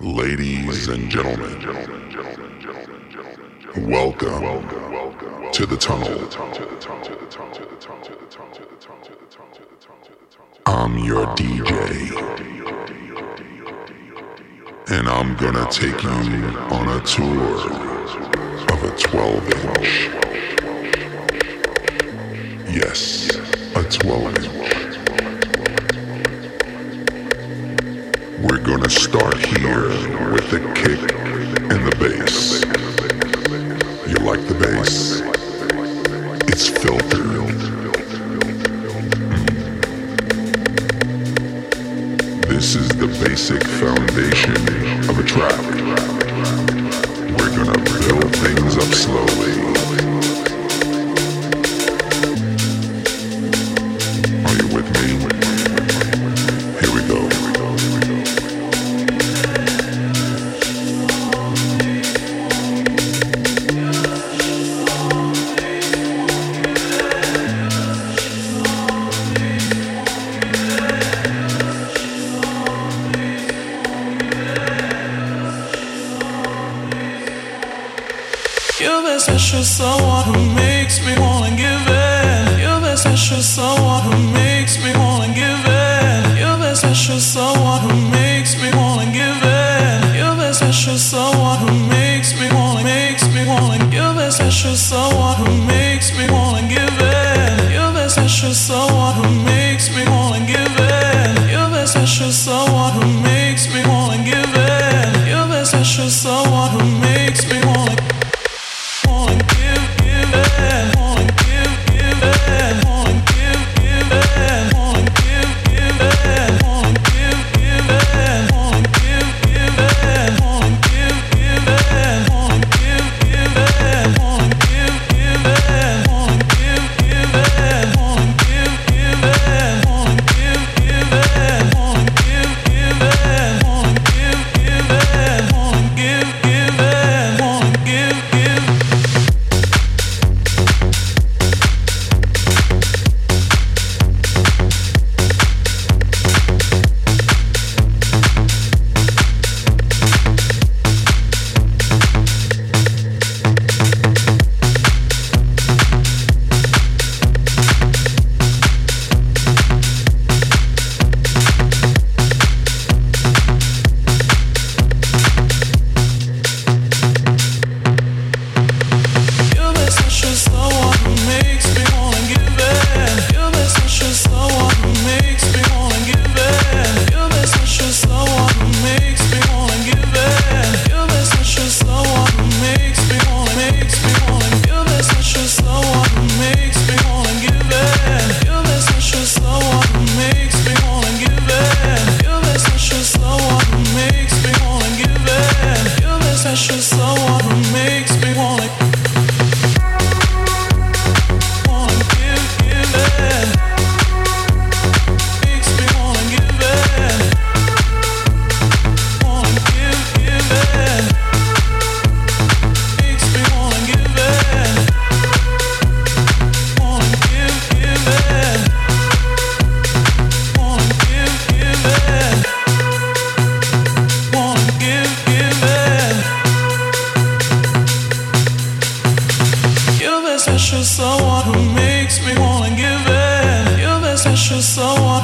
Ladies and gentlemen, welcome to the tunnel. I'm your DJ, and I'm gonna take you on a tour of a 12 inch. Yes, a 12 inch. Gonna start here with the kick and the bass. You like the bass? It's filtered. Hmm. This is the basic foundation of a track. We're gonna build things up slowly.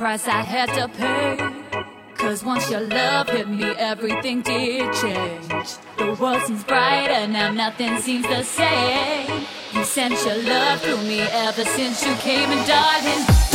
price I had to pay. Cause once your love hit me, everything did change. The world seems brighter now, nothing seems the same. You sent your love through me ever since you came, and darling.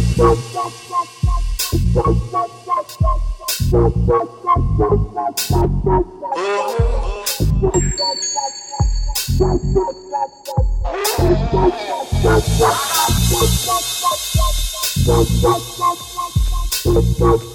Pill, pill, pill,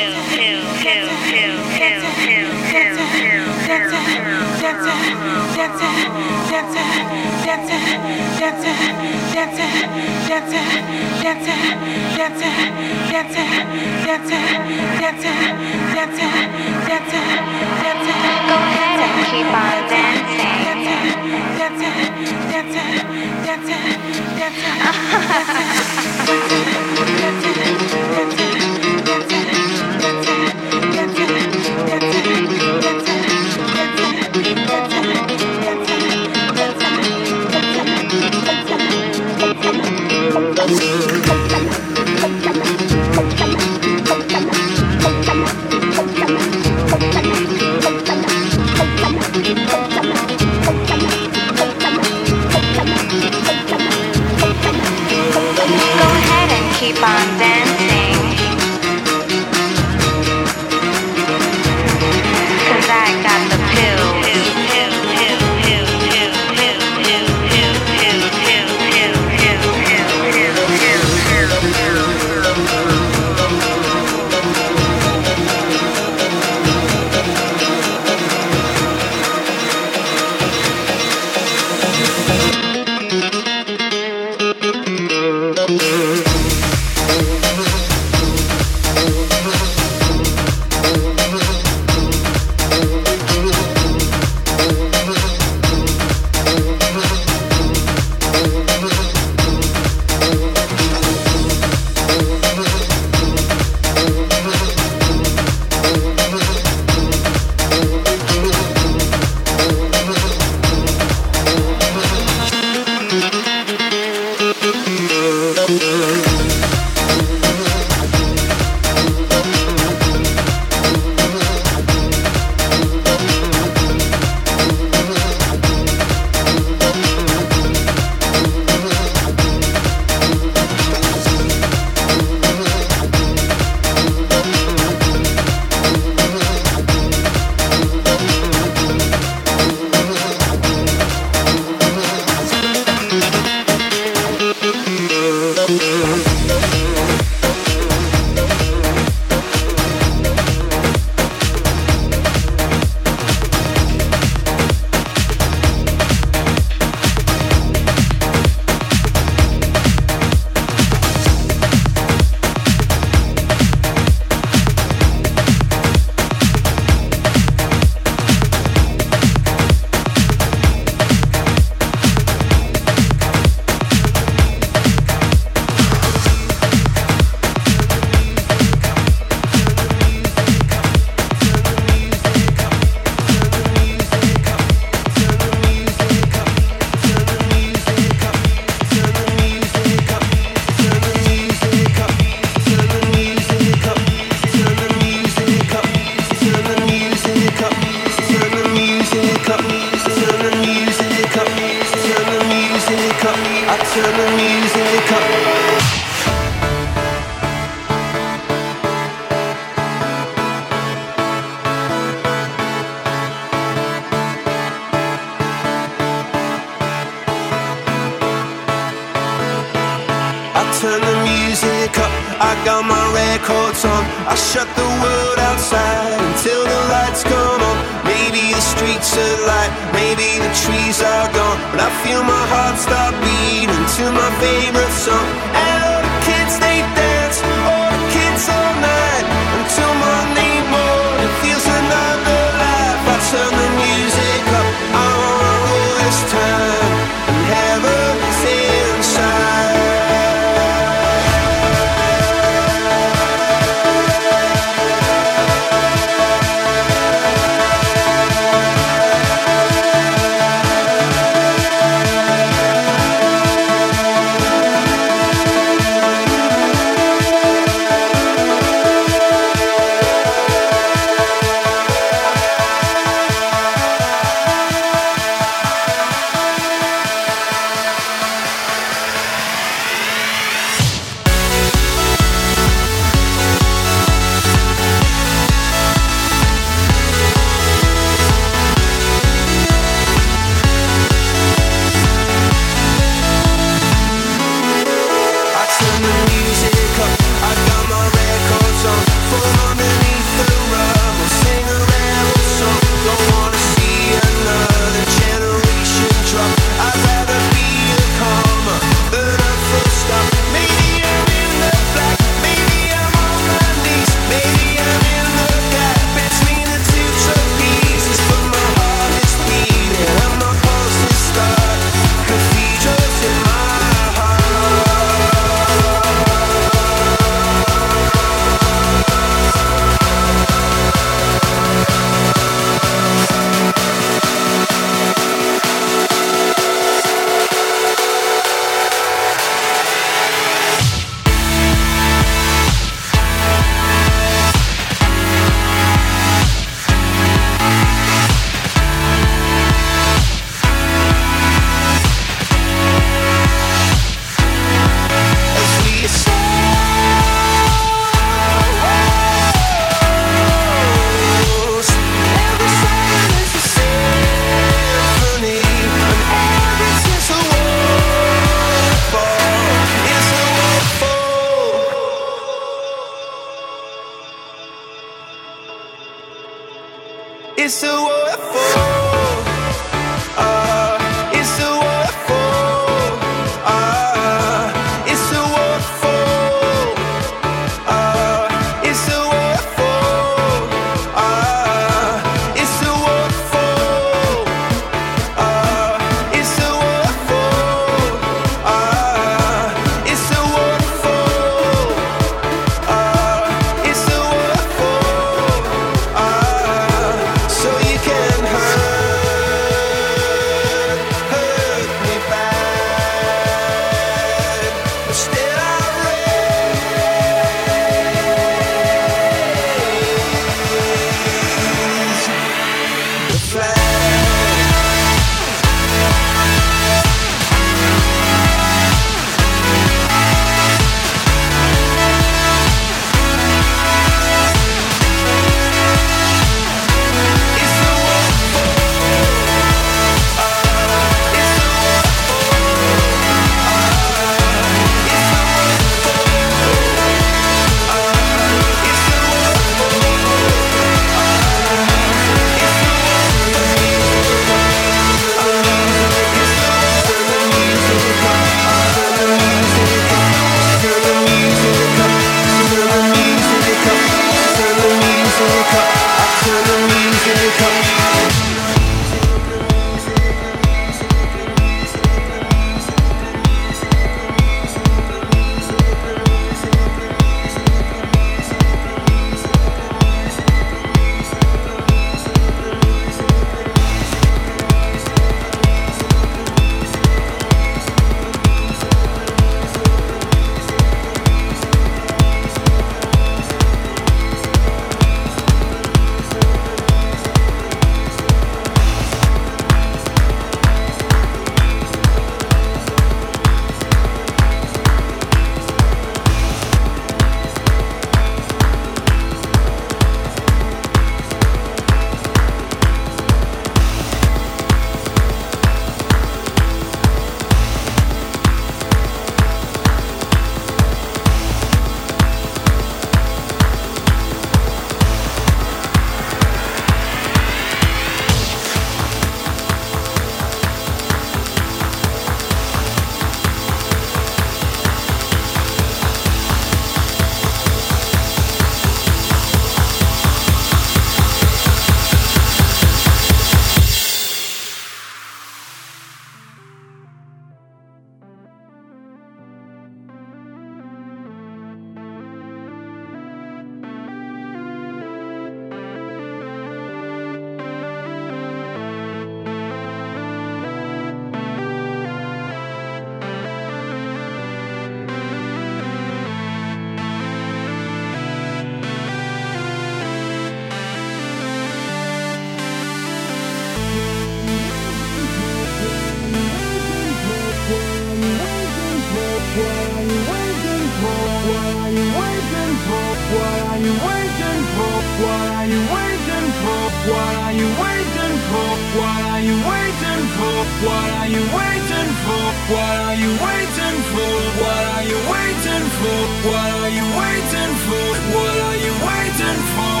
you waiting for? What are you waiting for? What are you waiting for? What are you waiting for? What are you waiting for? What are you waiting for? What are you waiting for? What are you waiting for? What are you waiting for?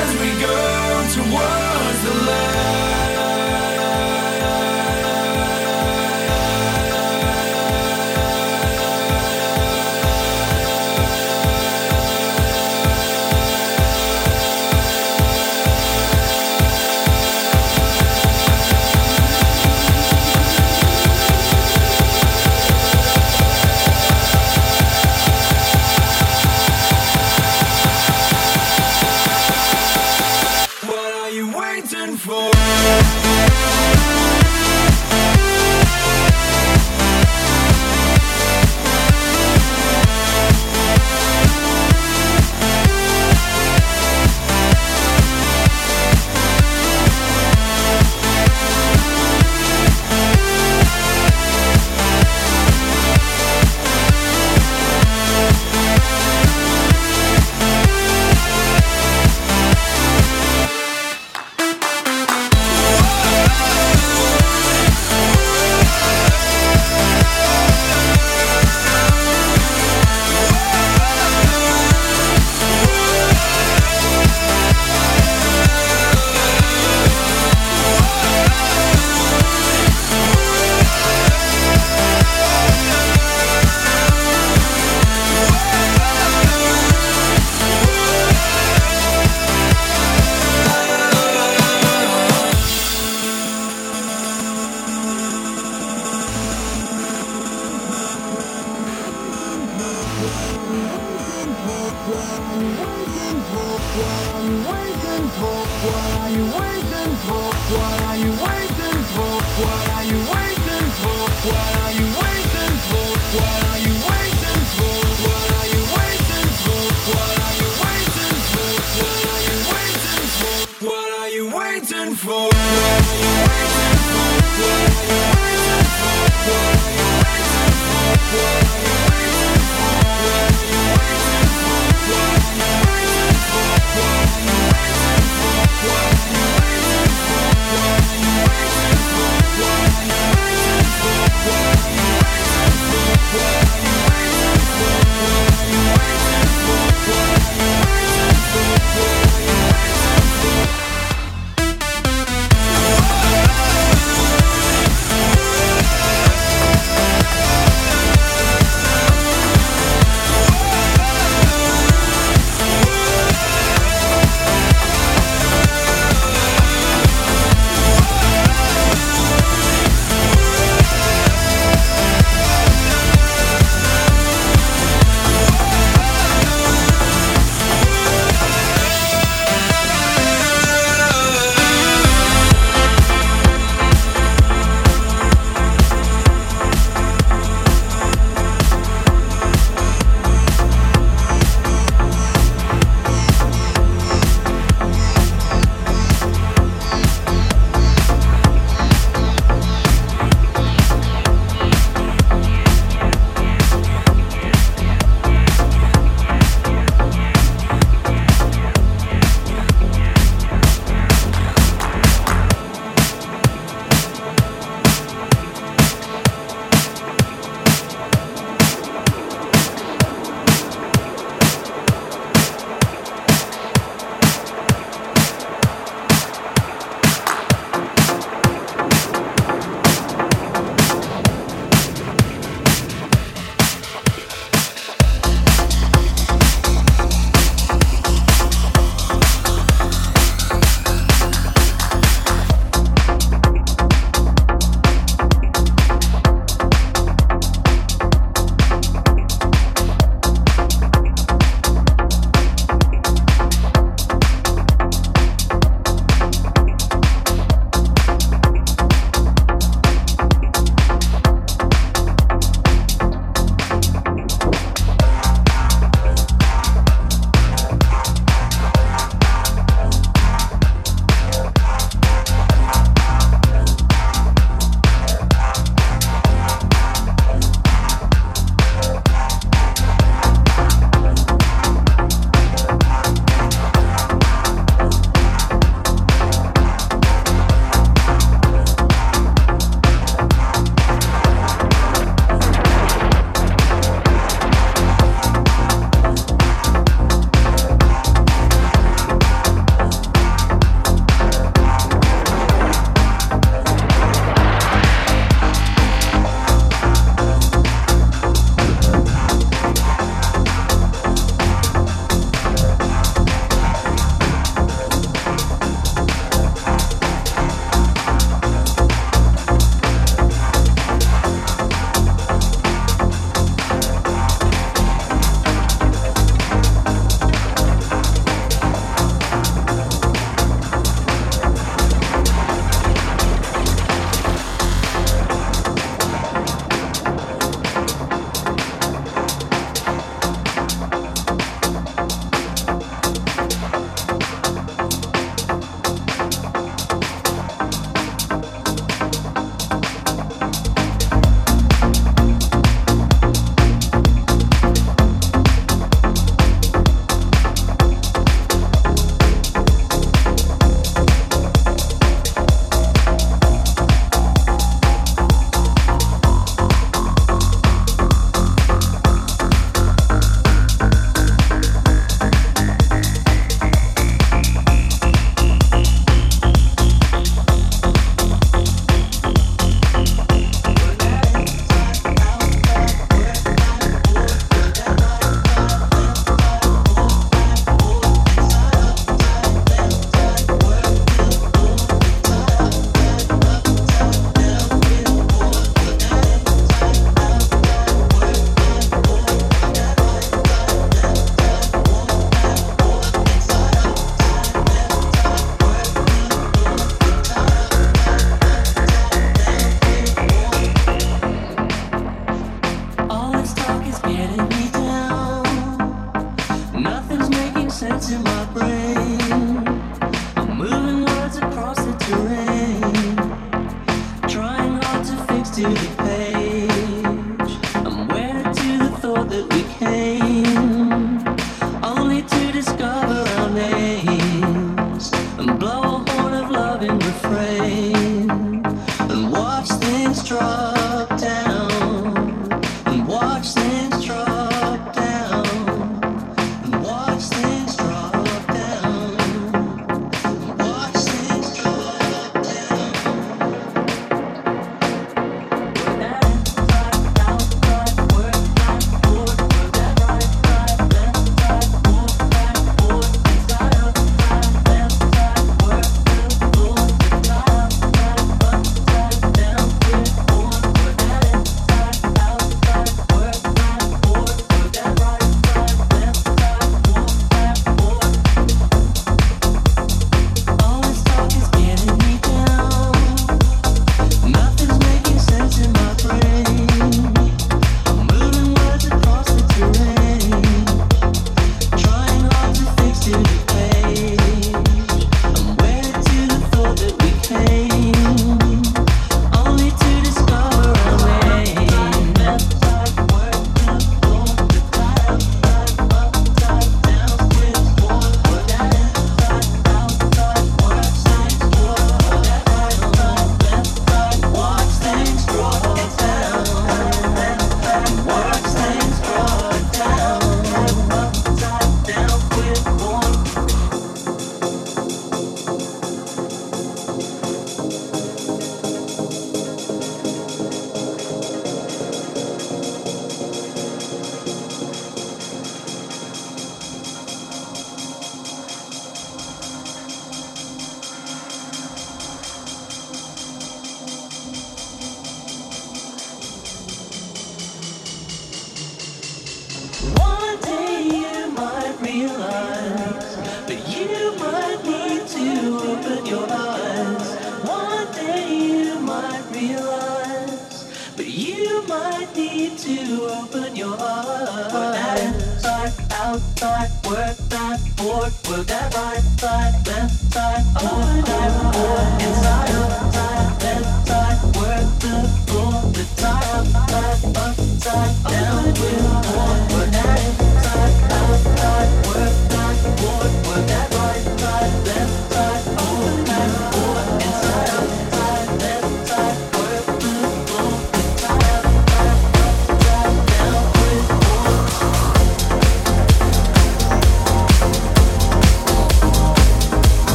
As we go towards the light.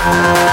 Bye.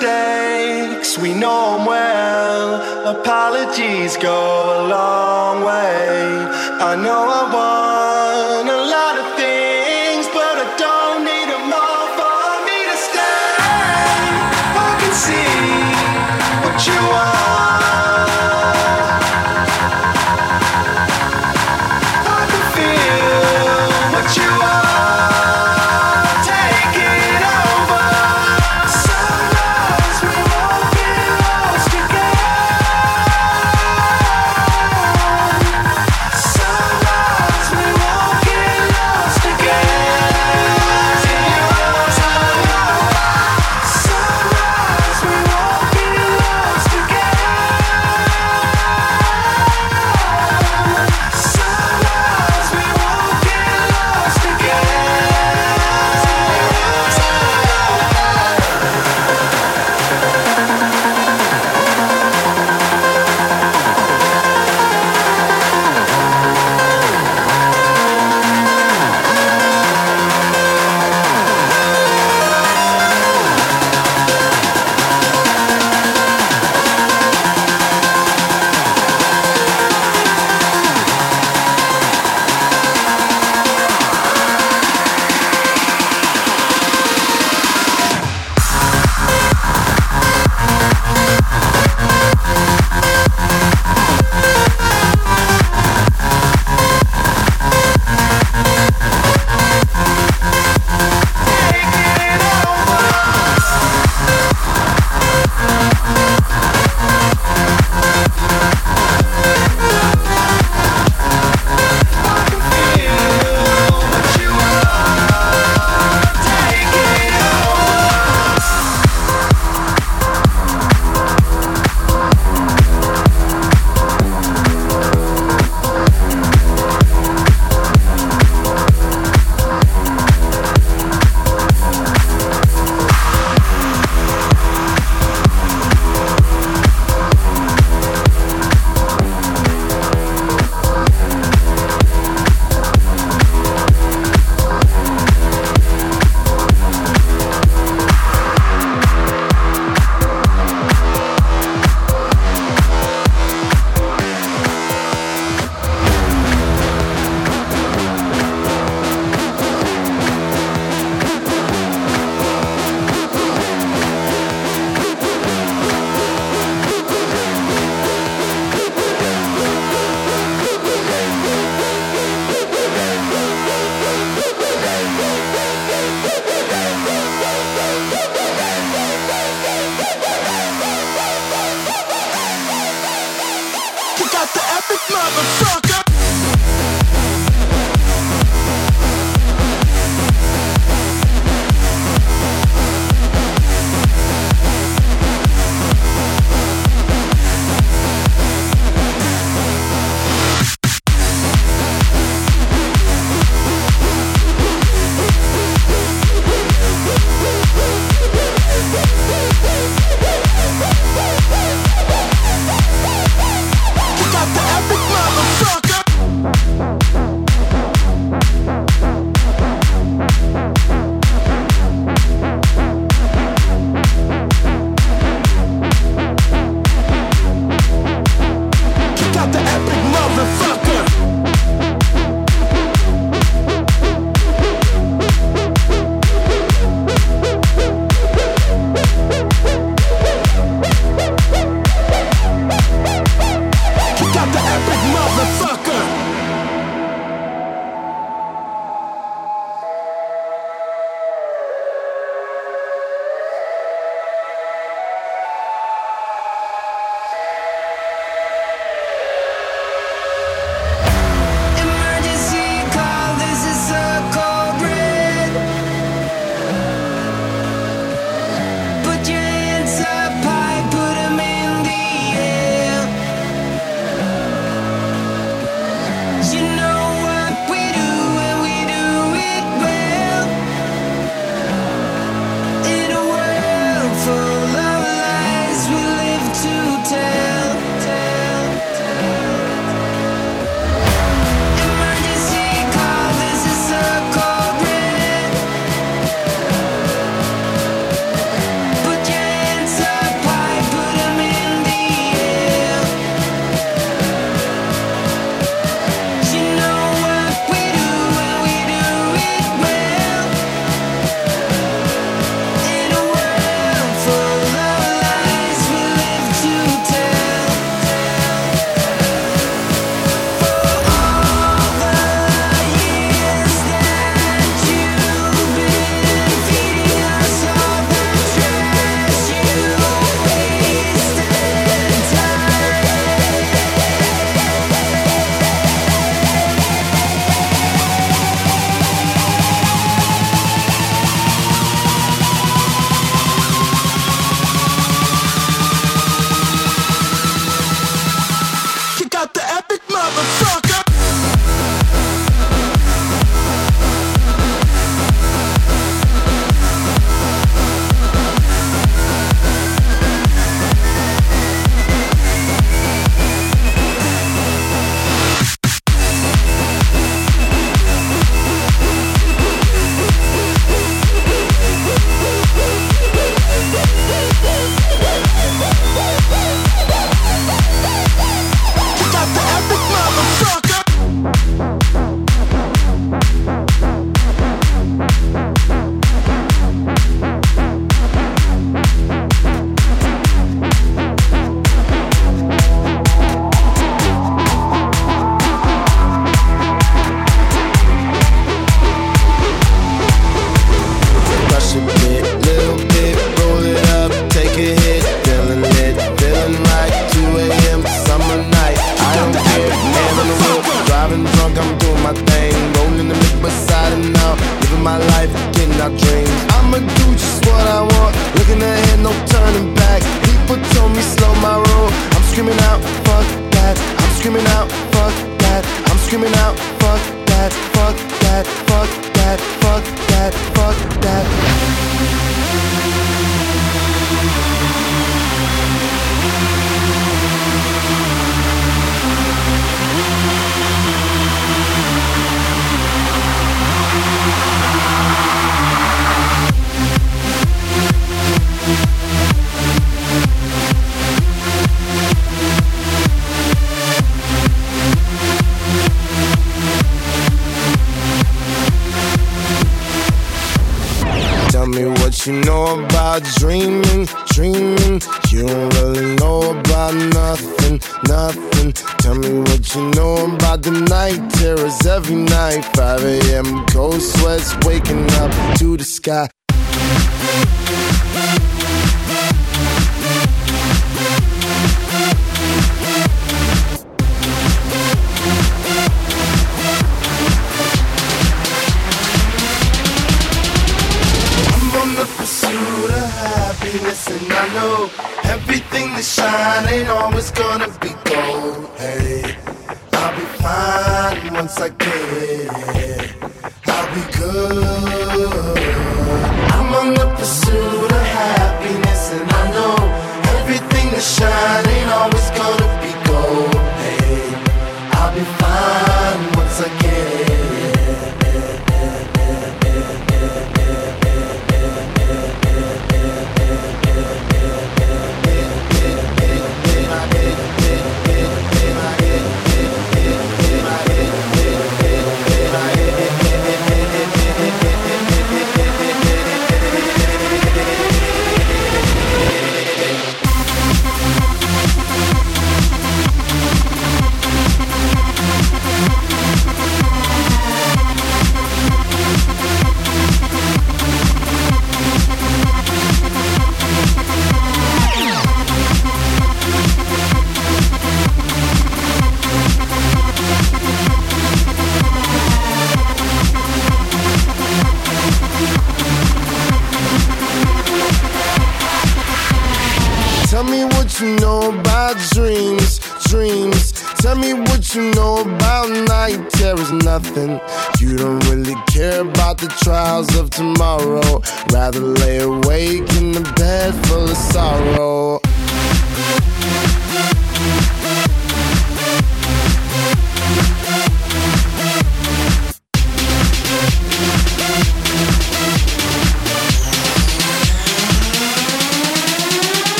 mistakes, we know them well. Apologies go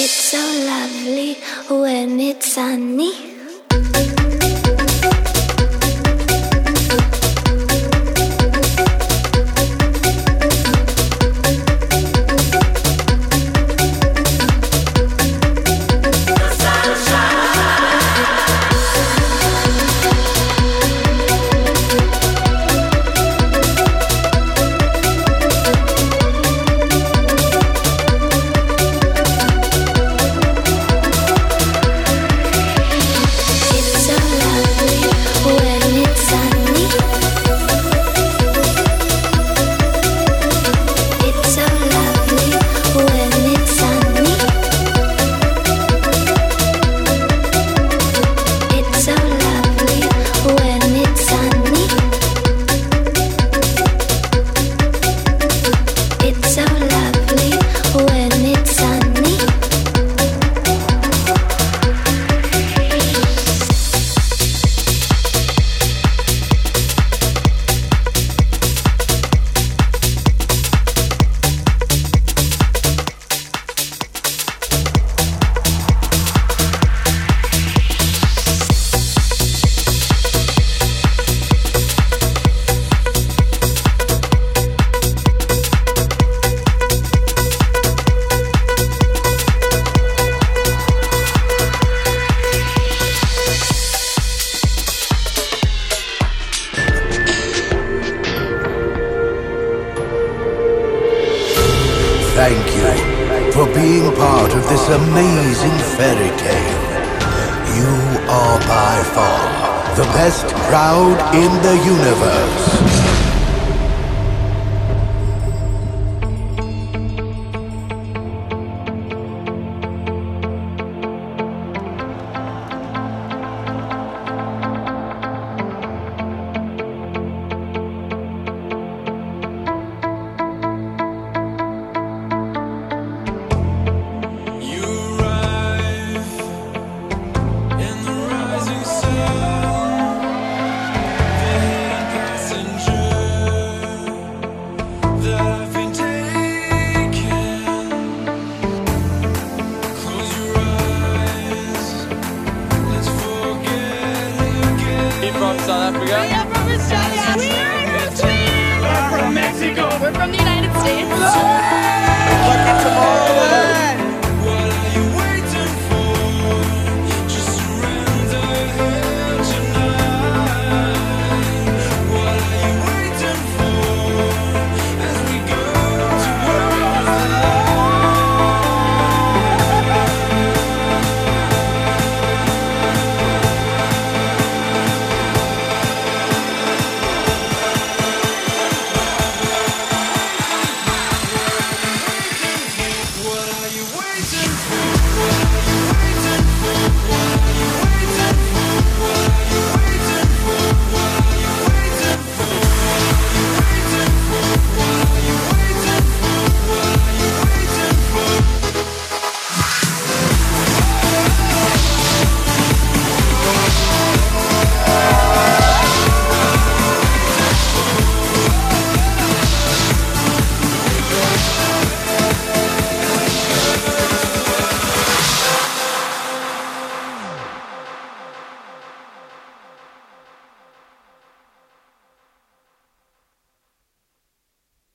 It's so lovely when it's sunny.